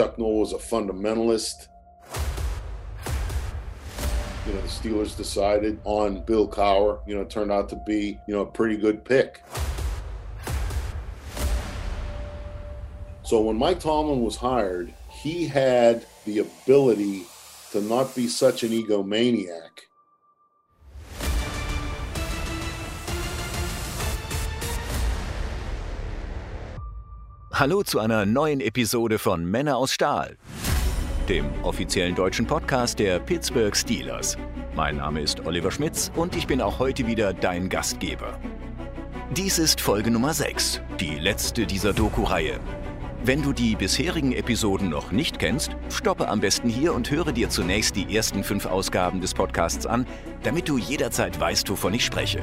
Chuck Noll was a fundamentalist. You know, the Steelers decided on Bill Cowher. You know, it turned out to be, you know, a pretty good pick. So when Mike Tomlin was hired, he had the ability to not be such an egomaniac. Hallo zu einer neuen Episode von Männer aus Stahl, dem offiziellen deutschen Podcast der Pittsburgh Steelers. Mein Name ist Oliver Schmitz und ich bin auch heute wieder dein Gastgeber. Dies ist Folge Nummer 6, die letzte dieser Doku-Reihe. Wenn du die bisherigen Episoden noch nicht kennst, stoppe am besten hier und höre dir zunächst die ersten fünf Ausgaben des Podcasts an, damit du jederzeit weißt, wovon ich spreche.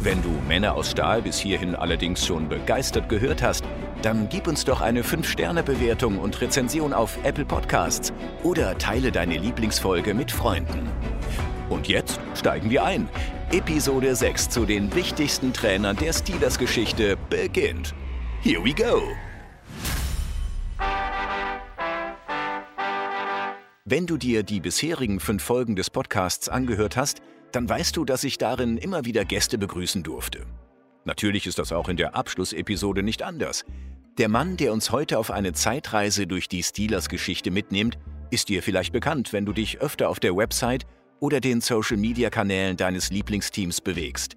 Wenn du Männer aus Stahl bis hierhin allerdings schon begeistert gehört hast, dann gib uns doch eine 5-Sterne-Bewertung und Rezension auf Apple Podcasts oder teile deine Lieblingsfolge mit Freunden. Und jetzt steigen wir ein. Episode 6 zu den wichtigsten Trainern der Steelers-Geschichte beginnt. Here we go! Wenn du dir die bisherigen fünf Folgen des Podcasts angehört hast, dann weißt du, dass ich darin immer wieder Gäste begrüßen durfte. Natürlich ist das auch in der Abschlussepisode nicht anders. Der Mann, der uns heute auf eine Zeitreise durch die Steelers-Geschichte mitnimmt, ist dir vielleicht bekannt, wenn du dich öfter auf der Website oder den Social-Media-Kanälen deines Lieblingsteams bewegst.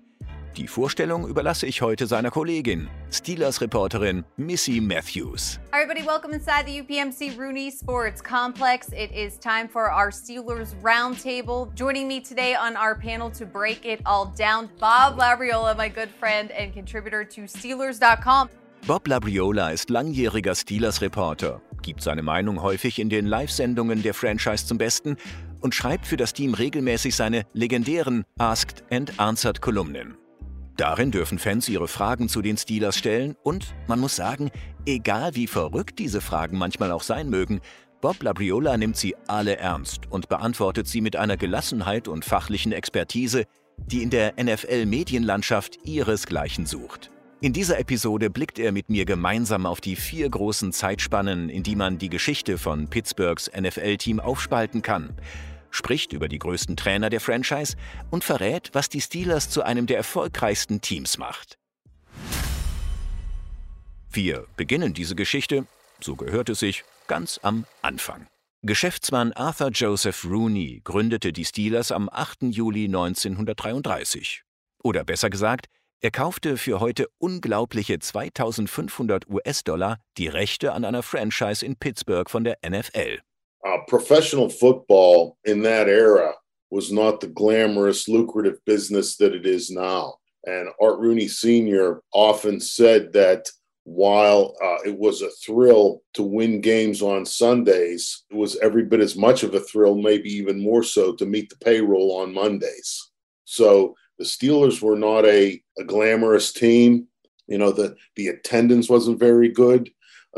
Die Vorstellung überlasse ich heute seiner Kollegin, Steelers-Reporterin Missy Matthews. All right, everybody, welcome inside the UPMC Rooney Sports Complex. It is time for our Steelers Roundtable. Joining me today on our panel to break it all down, Bob Labriola, my good friend and contributor to Steelers.com. Bob Labriola ist langjähriger Steelers-Reporter, gibt seine Meinung häufig in den Live-Sendungen der Franchise zum Besten und schreibt für das Team regelmäßig seine legendären Asked and Answered Kolumnen. Darin dürfen Fans ihre Fragen zu den Steelers stellen und man muss sagen, egal wie verrückt diese Fragen manchmal auch sein mögen, Bob Labriola nimmt sie alle ernst und beantwortet sie mit einer Gelassenheit und fachlichen Expertise, die in der NFL-Medienlandschaft ihresgleichen sucht. In dieser Episode blickt er mit mir gemeinsam auf die vier großen Zeitspannen, in die man die Geschichte von Pittsburghs NFL-Team aufspalten kann spricht über die größten Trainer der Franchise und verrät, was die Steelers zu einem der erfolgreichsten Teams macht. Wir beginnen diese Geschichte, so gehört es sich, ganz am Anfang. Geschäftsmann Arthur Joseph Rooney gründete die Steelers am 8. Juli 1933. Oder besser gesagt, er kaufte für heute unglaubliche 2500 US-Dollar die Rechte an einer Franchise in Pittsburgh von der NFL. Uh, professional football in that era was not the glamorous, lucrative business that it is now. And Art Rooney Sr. often said that while uh, it was a thrill to win games on Sundays, it was every bit as much of a thrill, maybe even more so, to meet the payroll on Mondays. So the Steelers were not a, a glamorous team. You know, the, the attendance wasn't very good.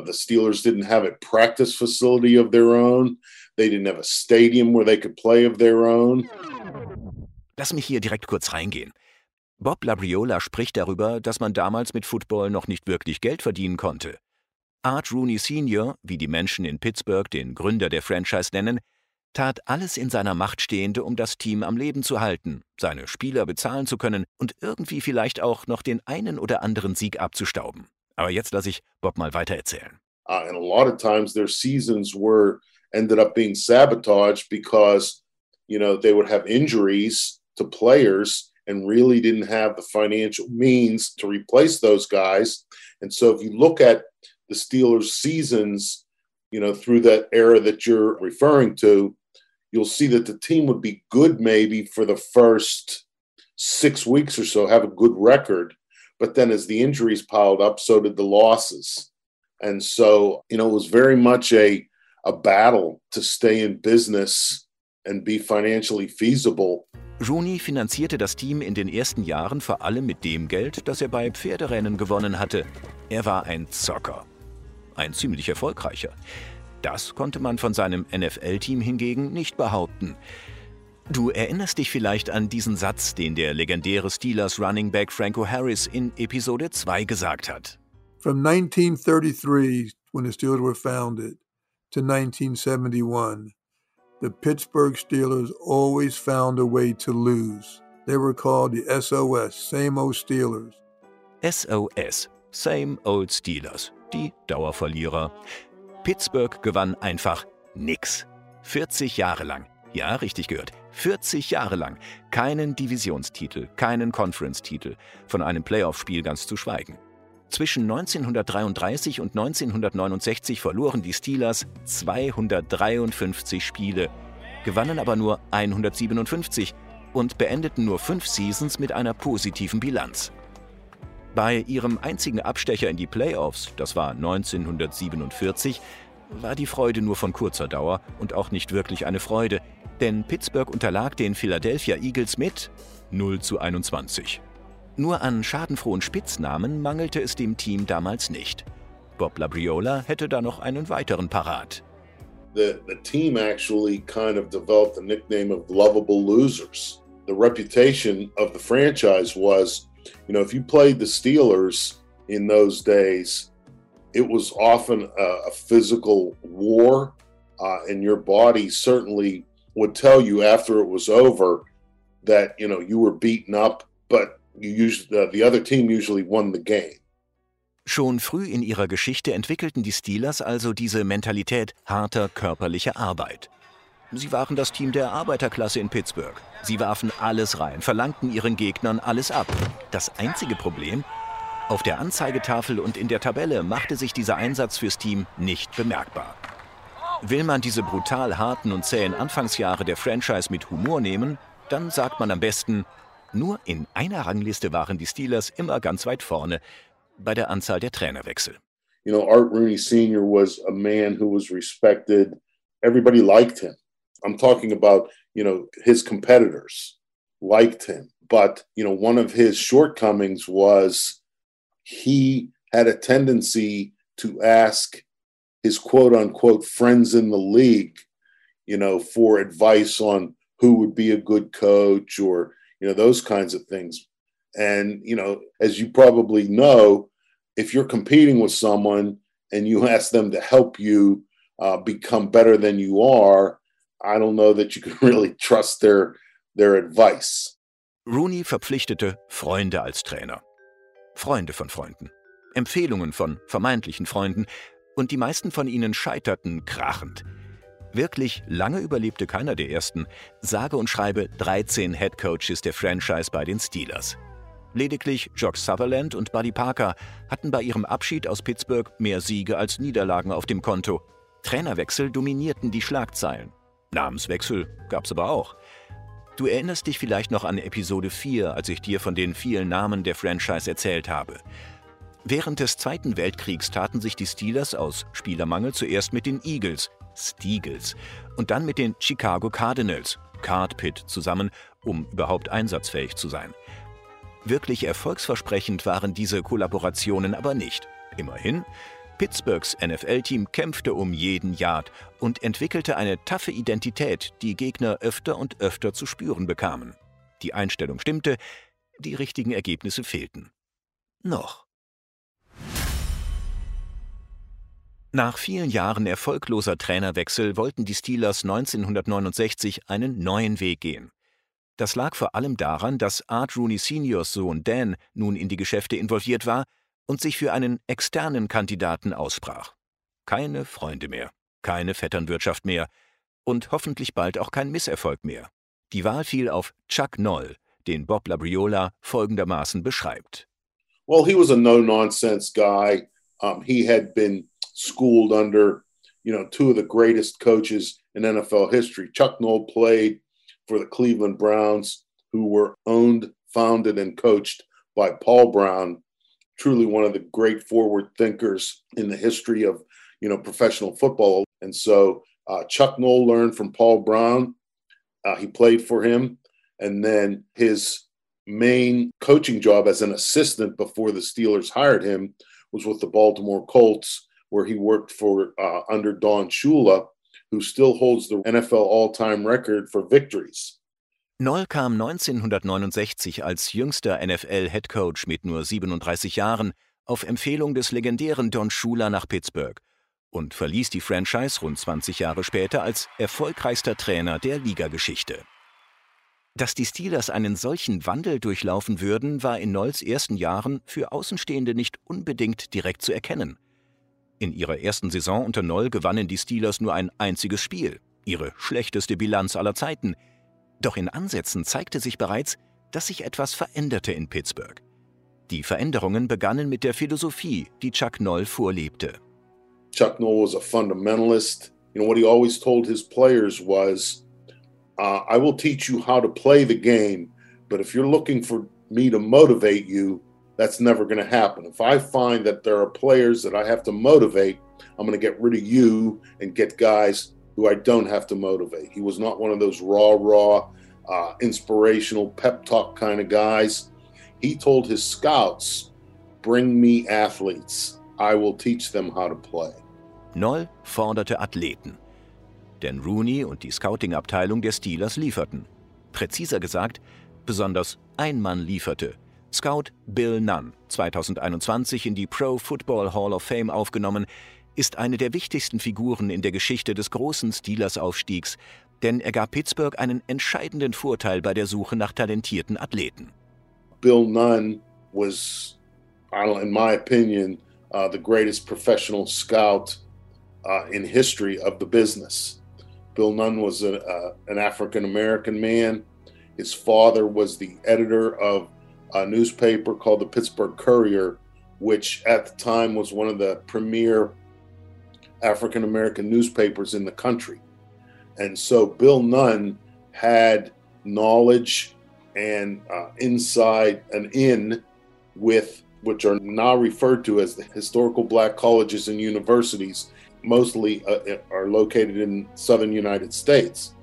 The Steelers didn't have a practice facility of their own. They didn't have a stadium where they could play of their own. Lass mich hier direkt kurz reingehen. Bob Labriola spricht darüber, dass man damals mit Football noch nicht wirklich Geld verdienen konnte. Art Rooney Sr., wie die Menschen in Pittsburgh den Gründer der Franchise nennen, tat alles in seiner Macht Stehende, um das Team am Leben zu halten, seine Spieler bezahlen zu können und irgendwie vielleicht auch noch den einen oder anderen Sieg abzustauben. Aber jetzt lasse ich Bob mal weiter erzählen. Uh, and a lot of times their seasons were ended up being sabotaged because you know they would have injuries to players and really didn't have the financial means to replace those guys. And so if you look at the Steelers seasons, you know, through that era that you're referring to, you'll see that the team would be good maybe for the first six weeks or so, have a good record. But then as the injuries piled up, so did the losses. And so, you know, it was very much a, a battle to stay in business and be financially feasible. Rooney finanzierte das Team in den ersten Jahren vor allem mit dem Geld, das er bei Pferderennen gewonnen hatte. Er war ein Zocker. Ein ziemlich erfolgreicher. Das konnte man von seinem NFL-Team hingegen nicht behaupten. Du erinnerst dich vielleicht an diesen Satz, den der legendäre Steelers Running Back Franco Harris in Episode 2 gesagt hat. From 1933, when the Steelers were founded, to 1971. The Pittsburgh Steelers always found a way to lose. They were called the SOS, Same Old Steelers. SOS, Same Old Steelers, die Dauerverlierer. Pittsburgh gewann einfach nix. 40 Jahre lang. Ja, richtig gehört. 40 Jahre lang. Keinen Divisionstitel, keinen Conference-Titel, von einem Playoff-Spiel ganz zu schweigen. Zwischen 1933 und 1969 verloren die Steelers 253 Spiele, gewannen aber nur 157 und beendeten nur fünf Seasons mit einer positiven Bilanz. Bei ihrem einzigen Abstecher in die Playoffs, das war 1947, war die Freude nur von kurzer Dauer und auch nicht wirklich eine Freude, denn Pittsburgh unterlag den Philadelphia Eagles mit 0 zu 21. Nur an schadenfrohen Spitznamen mangelte es dem Team damals nicht. Bob Labriola hätte da noch einen weiteren parat. The, the team actually kind of developed the nickname of lovable losers. The reputation of the franchise was, you know, if you played the Steelers in those days, it was often a, a physical war, uh, and your body certainly would tell you after it was over that you know you were beaten up, but you usually uh, the other team usually won the game. Schon früh in ihrer Geschichte entwickelten die Steelers also diese Mentalität harter körperlicher Arbeit. Sie waren das Team der Arbeiterklasse in Pittsburgh. Sie warfen alles rein, verlangten ihren Gegnern alles ab. Das einzige Problem, auf der Anzeigetafel und in der Tabelle machte sich dieser Einsatz fürs Team nicht bemerkbar. Will man diese brutal harten und zähen Anfangsjahre der Franchise mit Humor nehmen, dann sagt man am besten, nur in einer Rangliste waren die Steelers immer ganz weit vorne bei der Anzahl der Trainerwechsel. You know, Art Rooney Sr. was a man who was respected. Everybody liked him. I'm talking about, you know, his competitors liked him. But, you know, one of his shortcomings was he had a tendency to ask his quote unquote friends in the league, you know, for advice on who would be a good coach or, you know, those kinds of things. And, you know, as you probably know, if you're competing with someone and you ask them to help you uh, become better than you are, I don't know that you can really trust their, their advice. Rooney verpflichtete Freunde als Trainer. Freunde von Freunden, Empfehlungen von vermeintlichen Freunden, und die meisten von ihnen scheiterten krachend. Wirklich lange überlebte keiner der ersten, sage und schreibe 13 Headcoaches der Franchise bei den Steelers. Lediglich Jock Sutherland und Buddy Parker hatten bei ihrem Abschied aus Pittsburgh mehr Siege als Niederlagen auf dem Konto. Trainerwechsel dominierten die Schlagzeilen. Namenswechsel gab's aber auch. Du erinnerst dich vielleicht noch an Episode 4, als ich dir von den vielen Namen der Franchise erzählt habe. Während des Zweiten Weltkriegs taten sich die Steelers aus Spielermangel zuerst mit den Eagles, Steagles, und dann mit den Chicago Cardinals, Card Pit, zusammen, um überhaupt einsatzfähig zu sein. Wirklich erfolgsversprechend waren diese Kollaborationen aber nicht. Immerhin, Pittsburghs NFL-Team kämpfte um jeden Yard und entwickelte eine taffe Identität, die Gegner öfter und öfter zu spüren bekamen. Die Einstellung stimmte, die richtigen Ergebnisse fehlten. Noch. Nach vielen Jahren erfolgloser Trainerwechsel wollten die Steelers 1969 einen neuen Weg gehen. Das lag vor allem daran, dass Art Rooney Seniors Sohn Dan nun in die Geschäfte involviert war und sich für einen externen Kandidaten aussprach. Keine Freunde mehr, keine Vetternwirtschaft mehr und hoffentlich bald auch kein Misserfolg mehr. Die Wahl fiel auf Chuck Noll, den Bob Labriola folgendermaßen beschreibt. Well, he was a no-nonsense guy. Um, he had been schooled under, you know, two of the greatest coaches in NFL history. Chuck Noll played for the Cleveland Browns, who were owned, founded, and coached by Paul Brown, truly one of the great forward thinkers in the history of you know professional football. And so uh, Chuck Noll learned from Paul Brown. Uh, he played for him, and then his main coaching job as an assistant before the Steelers hired him was with the Baltimore Colts, where he worked for uh, under Don Shula, who still holds the NFL all-time record for victories. Noll kam 1969 als jüngster NFL-Headcoach mit nur 37 Jahren auf Empfehlung des legendären Don Shula nach Pittsburgh und verließ die Franchise rund 20 Jahre später als erfolgreichster Trainer der Ligageschichte. Dass die Steelers einen solchen Wandel durchlaufen würden, war in Nolls ersten Jahren für Außenstehende nicht unbedingt direkt zu erkennen. In ihrer ersten Saison unter Noll gewannen die Steelers nur ein einziges Spiel, ihre schlechteste Bilanz aller Zeiten. Doch in Ansätzen zeigte sich bereits, dass sich etwas veränderte in Pittsburgh. Die Veränderungen begannen mit der Philosophie, die Chuck Noll vorlebte. Chuck Noll was a fundamentalist. You know what he always told his players was, uh, "I will teach you how to play the game, but if you're looking for me to motivate you, that's never going to happen. If I find that there are players that I have to motivate, I'm going to get rid of you and get guys who I don't have to motivate." He was not one of those raw, raw, uh, inspirational pep talk kind of guys. He told his scouts, "Bring me athletes." I will teach them how to play. Noll forderte Athleten. Denn Rooney und die Scouting-Abteilung der Steelers lieferten. Präziser gesagt, besonders ein Mann lieferte. Scout Bill Nunn, 2021 in die Pro Football Hall of Fame aufgenommen, ist eine der wichtigsten Figuren in der Geschichte des großen Steelers-Aufstiegs, denn er gab Pittsburgh einen entscheidenden Vorteil bei der Suche nach talentierten Athleten. Bill Nunn was, in my opinion, uh, the greatest professional scout uh, in history of the business. Bill Nunn was a, uh, an African American man. His father was the editor of a newspaper called the Pittsburgh Courier, which at the time was one of the premier African American newspapers in the country. And so Bill Nunn had knowledge and uh, inside and in with which are now referred to as the historical black colleges and universities, mostly uh, are located in southern United States.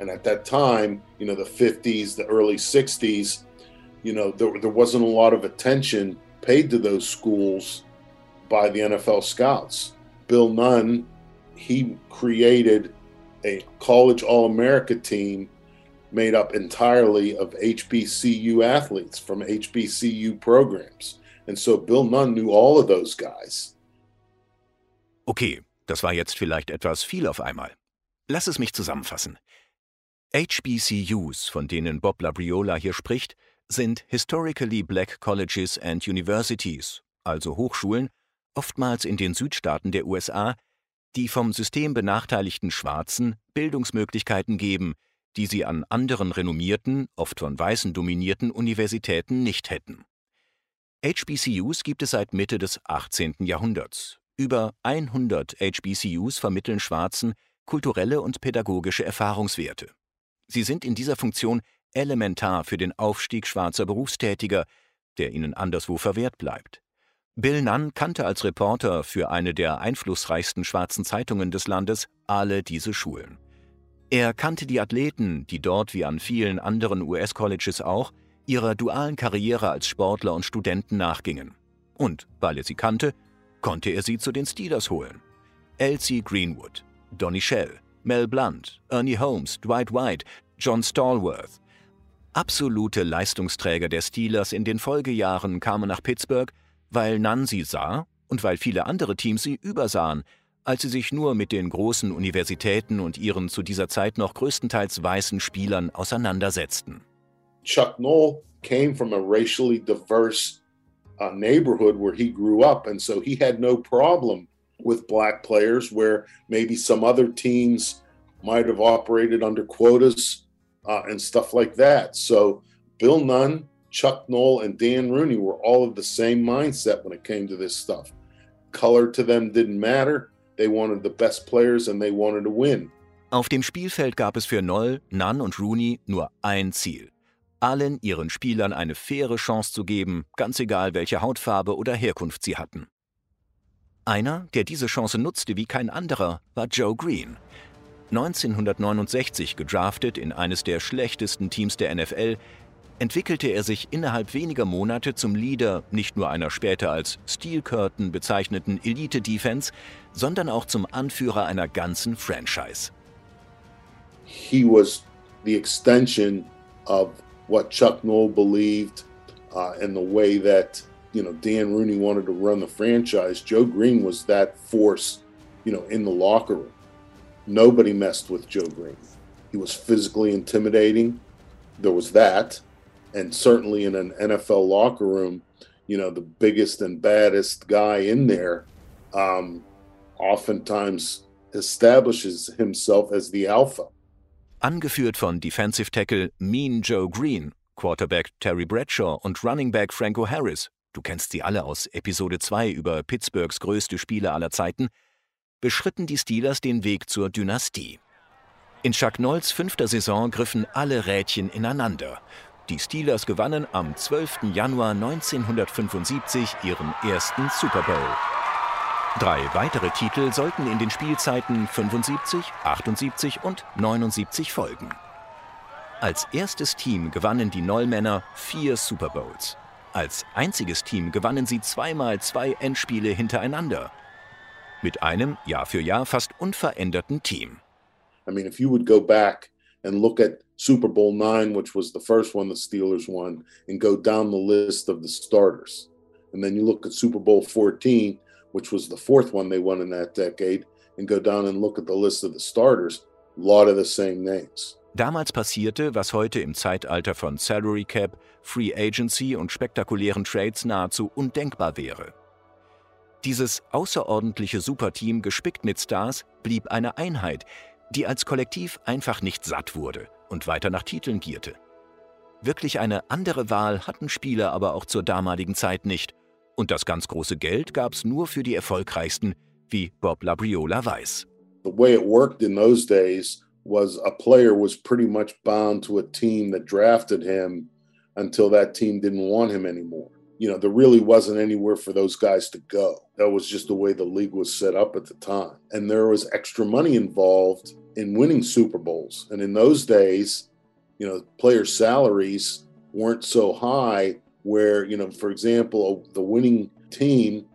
And at that time, you know, the 50s, the early 60s, you know, there, there wasn't a lot of attention paid to those schools by the NFL scouts. Bill Nunn, he created a college All America team made up entirely of HBCU athletes from HBCU programs. And so Bill Nunn knew all of those guys. Okay, das war jetzt vielleicht etwas viel auf einmal. Lass es mich zusammenfassen. HBCUs, von denen Bob Labriola hier spricht, sind Historically Black Colleges and Universities, also Hochschulen, oftmals in den Südstaaten der USA, die vom System benachteiligten Schwarzen Bildungsmöglichkeiten geben, die sie an anderen renommierten, oft von Weißen dominierten Universitäten nicht hätten. HBCUs gibt es seit Mitte des 18. Jahrhunderts. Über 100 HBCUs vermitteln Schwarzen kulturelle und pädagogische Erfahrungswerte. Sie sind in dieser Funktion elementar für den Aufstieg schwarzer Berufstätiger, der ihnen anderswo verwehrt bleibt. Bill Nunn kannte als Reporter für eine der einflussreichsten schwarzen Zeitungen des Landes alle diese Schulen. Er kannte die Athleten, die dort wie an vielen anderen US-Colleges auch ihrer dualen Karriere als Sportler und Studenten nachgingen. Und weil er sie kannte, konnte er sie zu den Steelers holen. Elsie Greenwood, Donny Shell, Mel Blunt, Ernie Holmes, Dwight White, John Stallworth. Absolute Leistungsträger der Steelers in den Folgejahren kamen nach Pittsburgh, weil Nunn sie sah und weil viele andere Teams sie übersahen, als sie sich nur mit den großen Universitäten und ihren zu dieser Zeit noch größtenteils weißen Spielern auseinandersetzten. Chuck Noll came from a racially diverse uh, neighborhood where he grew up. And so he had no problem with black players where maybe some other teams might have operated under quotas uh, and stuff like that. So Bill Nunn, Chuck Noll, and Dan Rooney were all of the same mindset when it came to this stuff. Color to them didn't matter. They wanted the best players and they wanted to win. Auf dem Spielfeld gab es für Noll, Nunn und Rooney nur ein Ziel: allen ihren Spielern eine faire Chance zu geben, ganz egal welche Hautfarbe oder Herkunft sie hatten. Einer, der diese Chance nutzte wie kein anderer, war Joe Green. 1969 gedraftet in eines der schlechtesten Teams der NFL, entwickelte er sich innerhalb weniger Monate zum Leader nicht nur einer später als Steel Curtain bezeichneten Elite Defense, sondern auch zum Anführer einer ganzen Franchise. He was the extension of what Chuck Noll believed uh, and the way that you know Dan Rooney wanted to run the franchise. Joe Green was that force, you know, in the locker room. Nobody messed with Joe Green. He was physically intimidating. There was that. And certainly in an NFL locker room, you know, the biggest and baddest guy in there um, oftentimes establishes himself as the alpha. Angeführt von Defensive Tackle Mean Joe Green, Quarterback Terry Bradshaw und Running Back Franco Harris, du kennst sie alle aus Episode 2 über Pittsburghs größte Spieler aller Zeiten, beschritten die Steelers den Weg zur Dynastie. In Chuck Nolls fünfter Saison griffen alle Rädchen ineinander. Die Steelers gewannen am 12. Januar 1975 ihren ersten Super Bowl. Drei weitere Titel sollten in den Spielzeiten 75, 78 und 79 folgen. Als erstes Team gewannen die Nollmänner vier Super Bowls. Als einziges Team gewannen sie zweimal zwei Endspiele hintereinander. Mit einem Jahr für Jahr fast unveränderten Team. I mean, if you would go back and look at Super Bowl nine, which was the first one the Steelers won, and go down the list of the starters, and then you look at Super Bowl 14, which was the fourth one they won in that decade, and go down and look at the list of the starters, a lot of the same names. Damals passierte, was heute im Zeitalter von Salary Cap, Free Agency und spektakulären Trades nahezu undenkbar wäre. Dieses außerordentliche Superteam, gespickt mit Stars, blieb eine Einheit, die als Kollektiv einfach nicht satt wurde und weiter nach Titeln gierte. Wirklich eine andere Wahl hatten Spieler aber auch zur damaligen Zeit nicht. Und das ganz große Geld gab es nur für die erfolgreichsten, wie Bob Labriola weiß. The way it worked in those days was a player was pretty much bound to a team that drafted him until that team didn't want him anymore. You know, there really wasn't anywhere for those guys to go. That was just the way the league was set up at the time. And there was extra money involved in winning Super Bowls. And in those days, you know, player salaries weren't so high where, you know, for example, the winning team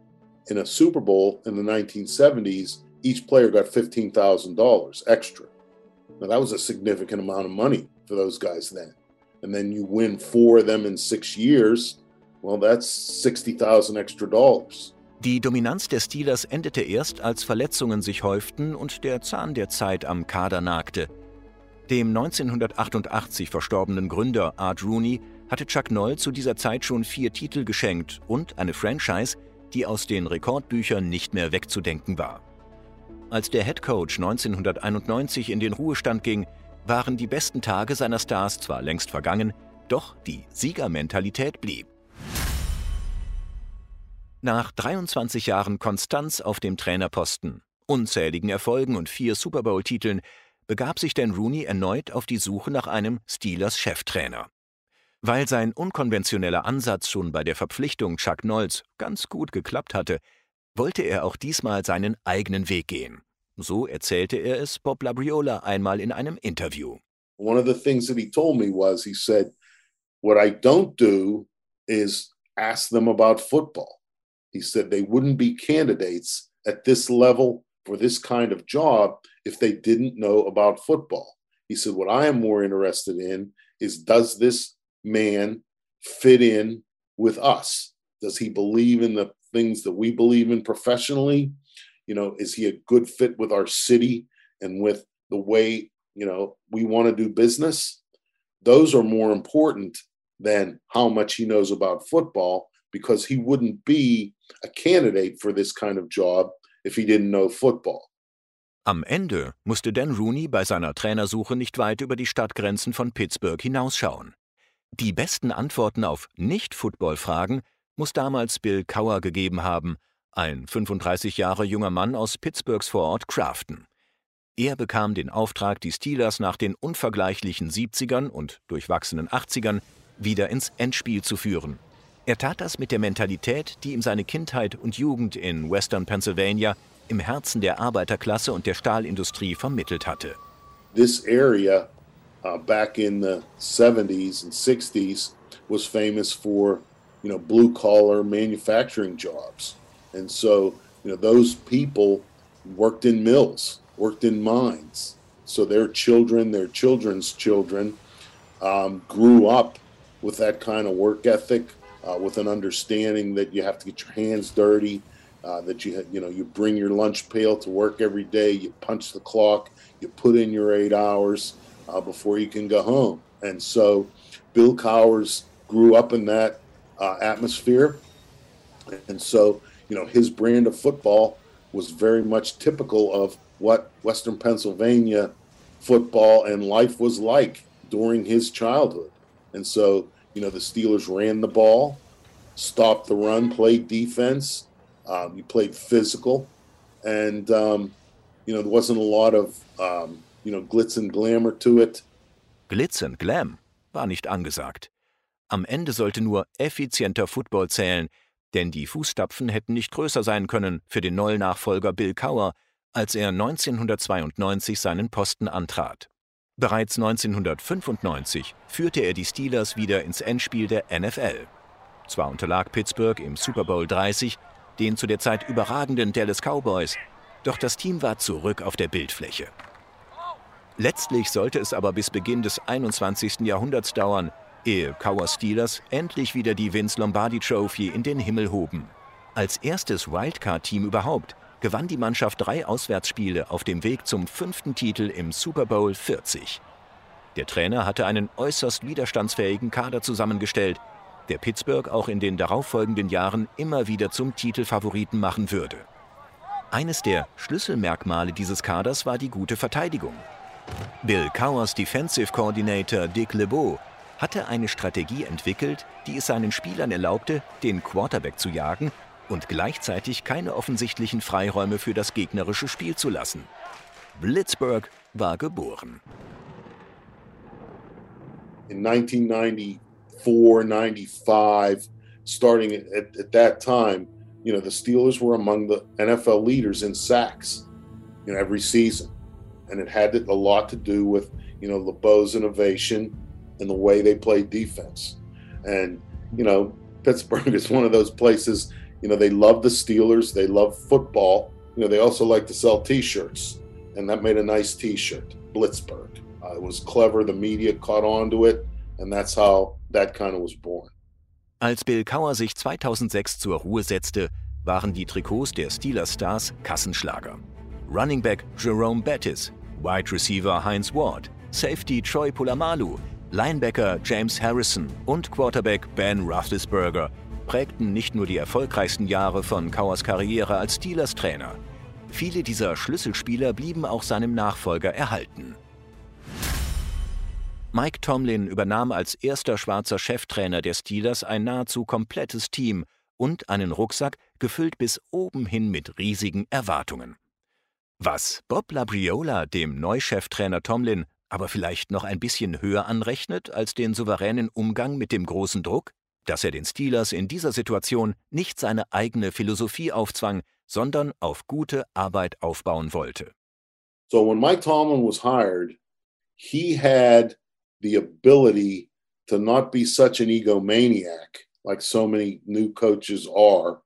in a Super Bowl in the 1970s, each player got $15,000 extra. Now, that was a significant amount of money for those guys then. And then you win four of them in six years. Well, that's 60,000 extra dollars. Die Dominanz der Steelers endete erst, als Verletzungen sich häuften und der Zahn der Zeit am Kader nagte. Dem 1988 verstorbenen Gründer Art Rooney hatte Chuck Noll zu dieser Zeit schon vier Titel geschenkt und eine Franchise, die aus den Rekordbüchern nicht mehr wegzudenken war. Als der Head Coach 1991 in den Ruhestand ging, waren die besten Tage seiner Stars zwar längst vergangen, doch die Siegermentalität blieb. Nach 23 Jahren Konstanz auf dem Trainerposten, unzähligen Erfolgen und vier Super Bowl-Titeln begab sich Dan Rooney erneut auf die Suche nach einem Steelers-Cheftrainer. Weil sein unkonventioneller Ansatz schon bei der Verpflichtung Chuck Nolls ganz gut geklappt hatte, wollte er auch diesmal seinen eigenen Weg gehen. So erzählte er es Bob Labriola einmal in einem Interview. One of the things that he told me was he said, What I don't do is ask them about football. He said they wouldn't be candidates at this level for this kind of job if they didn't know about football. He said, What I am more interested in is does this man fit in with us? Does he believe in the things that we believe in professionally? You know, is he a good fit with our city and with the way, you know, we want to do business? Those are more important than how much he knows about football because he wouldn't be a candidate for this kind of job if he didn't know football. Am Ende musste Dan Rooney bei seiner Trainersuche nicht weit über die Stadtgrenzen von Pittsburgh hinausschauen. Die besten Antworten auf Nicht-Football-Fragen muss damals Bill Cower gegeben haben, ein 35 Jahre junger Mann aus Pittsburghs Vorort Crafton. Er bekam den Auftrag, die Steelers nach den unvergleichlichen 70ern und durchwachsenen 80ern wieder ins Endspiel zu führen er tat das mit der Mentalität, die ihm seine Kindheit und Jugend in Western Pennsylvania im Herzen der Arbeiterklasse und der Stahlindustrie vermittelt hatte. This area uh, back in the 70s and 60s was famous for, you know, blue collar manufacturing jobs. And so, you know, those people worked in mills, worked in mines. So their children, their children's children um, grew up with that kind of work ethic, uh, with an understanding that you have to get your hands dirty, uh, that you you know you bring your lunch pail to work every day, you punch the clock, you put in your eight hours uh, before you can go home. And so, Bill Cowers grew up in that uh, atmosphere, and so you know his brand of football was very much typical of what Western Pennsylvania football and life was like during his childhood. And so, you know, the Steelers ran the ball, stopped the run, played defense, um, you played physical, and um, you know there wasn't a lot of um, you know glitz and glamour to it. Glitz and Glam war nicht angesagt. Am Ende sollte nur effizienter Football zählen, denn die Fußstapfen hätten nicht größer sein können für den neuen Nachfolger Bill Cower, als er 1992 seinen Posten antrat. Bereits 1995 führte er die Steelers wieder ins Endspiel der NFL. Zwar unterlag Pittsburgh im Super Bowl 30 den zu der Zeit überragenden Dallas Cowboys, doch das Team war zurück auf der Bildfläche. Letztlich sollte es aber bis Beginn des 21. Jahrhunderts dauern, ehe Cower Steelers endlich wieder die Vince Lombardi Trophy in den Himmel hoben. Als erstes Wildcard-Team überhaupt gewann die Mannschaft drei Auswärtsspiele auf dem Weg zum fünften Titel im Super Bowl 40. Der Trainer hatte einen äußerst widerstandsfähigen Kader zusammengestellt, der Pittsburgh auch in den darauffolgenden Jahren immer wieder zum Titelfavoriten machen würde. Eines der Schlüsselmerkmale dieses Kaders war die gute Verteidigung. Bill Cowers Defensive Coordinator Dick LeBeau hatte eine Strategie entwickelt, die es seinen Spielern erlaubte, den Quarterback zu jagen und gleichzeitig keine offensichtlichen Freiräume für das gegnerische Spiel zu lassen. Blitzburg war geboren. In 1994, 95, starting at, at that time, you know, the Steelers were among the NFL leaders in sacks, you know, every season. And it had a lot to do with, you know, LeBeau's innovation and the way they played defense. And, you know, Pittsburgh is one of those places, you know, they love the Steelers, they love football. You know, they also like to sell t shirts. And that made a nice t shirt, Blitzburg. Uh, it was clever. The media caught on to it. And that's how that kind of was born. Als Bill Cower sich 2006 zur Ruhe setzte, waren die Trikots der Steelers Stars Kassenschlager. Running Back Jerome Bettis, Wide Receiver Heinz Ward, Safety Troy Polamalu, Linebacker James Harrison und Quarterback Ben Roethlisberger prägten nicht nur die erfolgreichsten Jahre von Cowers Karriere als Steelers Trainer. Viele dieser Schlüsselspieler blieben auch seinem Nachfolger erhalten. Mike Tomlin übernahm als erster schwarzer Cheftrainer der Steelers ein nahezu komplettes Team und einen Rucksack gefüllt bis oben hin mit riesigen Erwartungen. Was Bob Labriola dem Neucheftrainer Tomlin aber vielleicht noch ein bisschen höher anrechnet als den souveränen Umgang mit dem großen Druck, dass er den Steelers in dieser Situation nicht seine eigene Philosophie aufzwang, sondern auf gute Arbeit aufbauen wollte. So when Mike Tomlin was hired, he had the ability to not be such an egomaniac like so many new coaches are,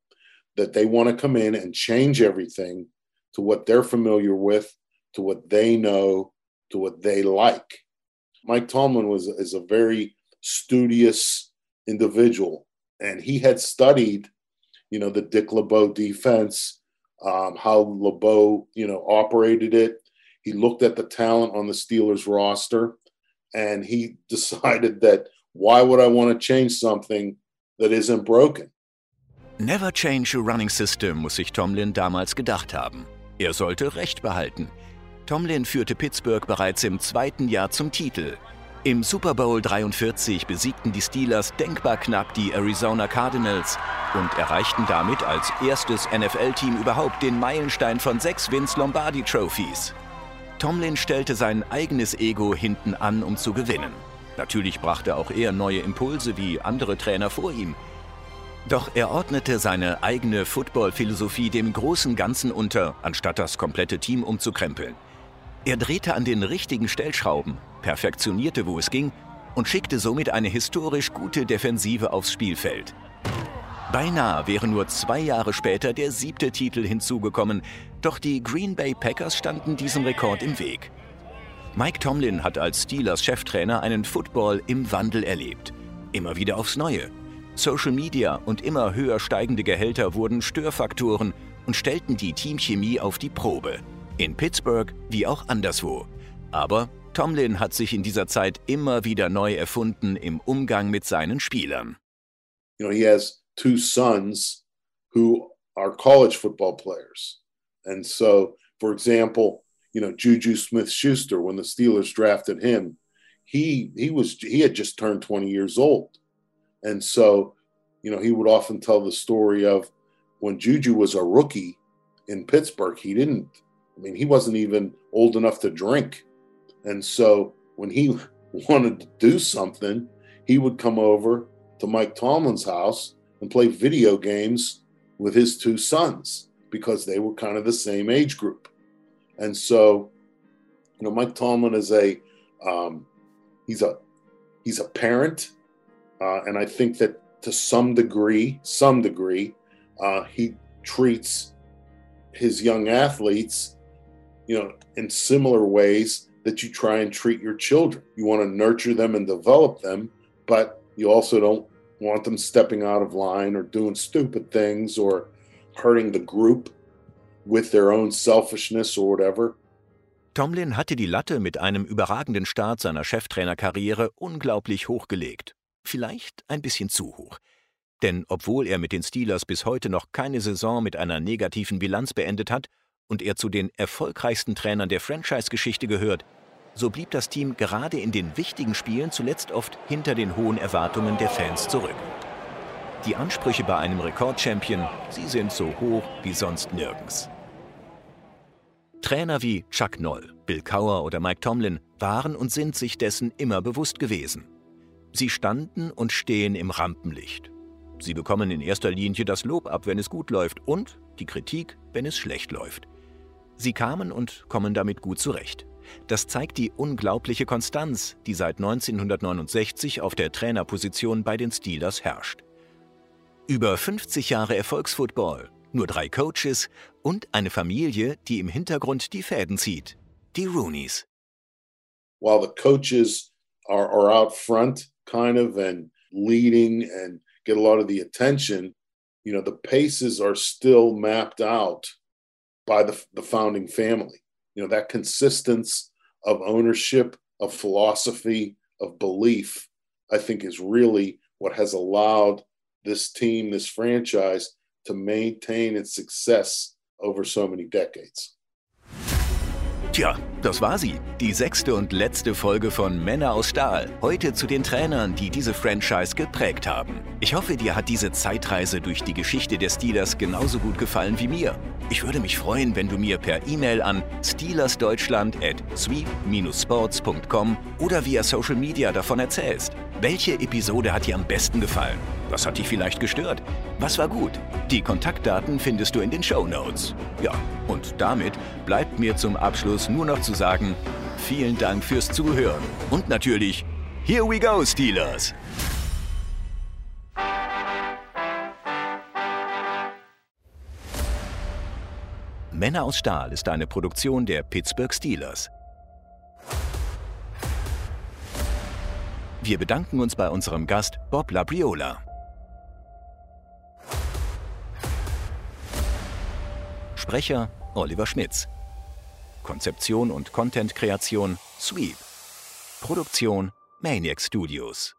that they want to come in and change everything to what they're familiar with, to what they know, to what they like. Mike Tomlin was is a very studious individual, and he had studied, you know, the Dick LeBeau defense, um, how LeBeau, you know, operated it. He looked at the talent on the Steelers roster, and he decided that why would I want to change something that isn't broken? Never change a running system, muss sich Tomlin damals gedacht haben. Er sollte Recht behalten. Tomlin führte Pittsburgh bereits im zweiten Jahr zum Titel. Im Super Bowl 43 besiegten die Steelers denkbar knapp die Arizona Cardinals und erreichten damit als erstes NFL-Team überhaupt den Meilenstein von sechs Vince Lombardi Trophies. Tomlin stellte sein eigenes Ego hinten an, um zu gewinnen. Natürlich brachte auch er neue Impulse wie andere Trainer vor ihm. Doch er ordnete seine eigene Football-Philosophie dem großen Ganzen unter, anstatt das komplette Team umzukrempeln. Er drehte an den richtigen Stellschrauben, perfektionierte, wo es ging und schickte somit eine historisch gute Defensive aufs Spielfeld. Beinahe wäre nur zwei Jahre später der siebte Titel hinzugekommen, doch die Green Bay Packers standen diesem Rekord im Weg. Mike Tomlin hat als Steelers Cheftrainer einen Football im Wandel erlebt. Immer wieder aufs Neue. Social Media und immer höher steigende Gehälter wurden Störfaktoren und stellten die Teamchemie auf die Probe. In Pittsburgh wie auch anderswo. Aber Tomlin hat sich in dieser Zeit immer wieder neu erfunden im Umgang mit seinen Spielern. You know, he has two sons who are college football players. And so, for example, you know, Juju Smith-Schuster when the Steelers drafted him, he he was he had just turned 20 years old. And so, you know, he would often tell the story of when Juju was a rookie in Pittsburgh, he didn't I mean, he wasn't even old enough to drink. And so when he wanted to do something, he would come over to Mike Tomlin's house and play video games with his two sons because they were kind of the same age group. And so, you know, Mike Tomlin is a um, he's a he's a parent, uh, and I think that to some degree, some degree, uh, he treats his young athletes, you know, in similar ways that you try and treat your children. You want to nurture them and develop them, but you also don't want them stepping out of line or doing stupid things or hurting the group with their own selfishness or whatever. Tomlin hatte die Latte mit einem überragenden Start seiner Cheftrainerkarriere unglaublich hochgelegt. Vielleicht ein bisschen zu hoch. Denn obwohl er mit den Steelers bis heute noch keine Saison mit einer negativen Bilanz beendet hat und er zu den erfolgreichsten Trainern der Franchise-Geschichte gehört, so blieb das Team gerade in den wichtigen Spielen zuletzt oft hinter den hohen Erwartungen der Fans zurück. Die Ansprüche bei einem Rekordchampion, sie sind so hoch wie sonst nirgends. Trainer wie Chuck Noll, Bill Cower oder Mike Tomlin waren und sind sich dessen immer bewusst gewesen. Sie standen und stehen im Rampenlicht. Sie bekommen in erster Linie das Lob ab, wenn es gut läuft und die Kritik, wenn es schlecht läuft. Sie kamen und kommen damit gut zurecht. Das zeigt die unglaubliche Konstanz, die seit 1969 auf der Trainerposition bei den Steelers herrscht. Über 50 Jahre Erfolgsfootball, nur drei Coaches und eine Familie, die im Hintergrund die Fäden zieht, die Roonies. While the coaches are, are out front kind of and leading and get a lot of the attention, you know, the paces are still mapped out by the, the founding family. you know that consistence of ownership of philosophy of belief i think is really what has allowed this team this franchise to maintain its success over so many decades Tja, das war sie. Die sechste und letzte Folge von Männer aus Stahl. Heute zu den Trainern, die diese Franchise geprägt haben. Ich hoffe, dir hat diese Zeitreise durch die Geschichte der Steelers genauso gut gefallen wie mir. Ich würde mich freuen, wenn du mir per E-Mail an steelersdeutschland at sweep-sports.com oder via Social Media davon erzählst. Welche Episode hat dir am besten gefallen? Was hat dich vielleicht gestört? Was war gut? Die Kontaktdaten findest du in den Show Notes. Ja, und damit bleibt mir zum Abschluss nur noch zu sagen, vielen Dank fürs Zuhören. Und natürlich, here we go, Steelers! Männer aus Stahl ist eine Produktion der Pittsburgh Steelers. Wir bedanken uns bei unserem Gast Bob Labriola. Sprecher Oliver Schmitz. Konzeption und Content-Kreation Sweep. Produktion Maniac Studios.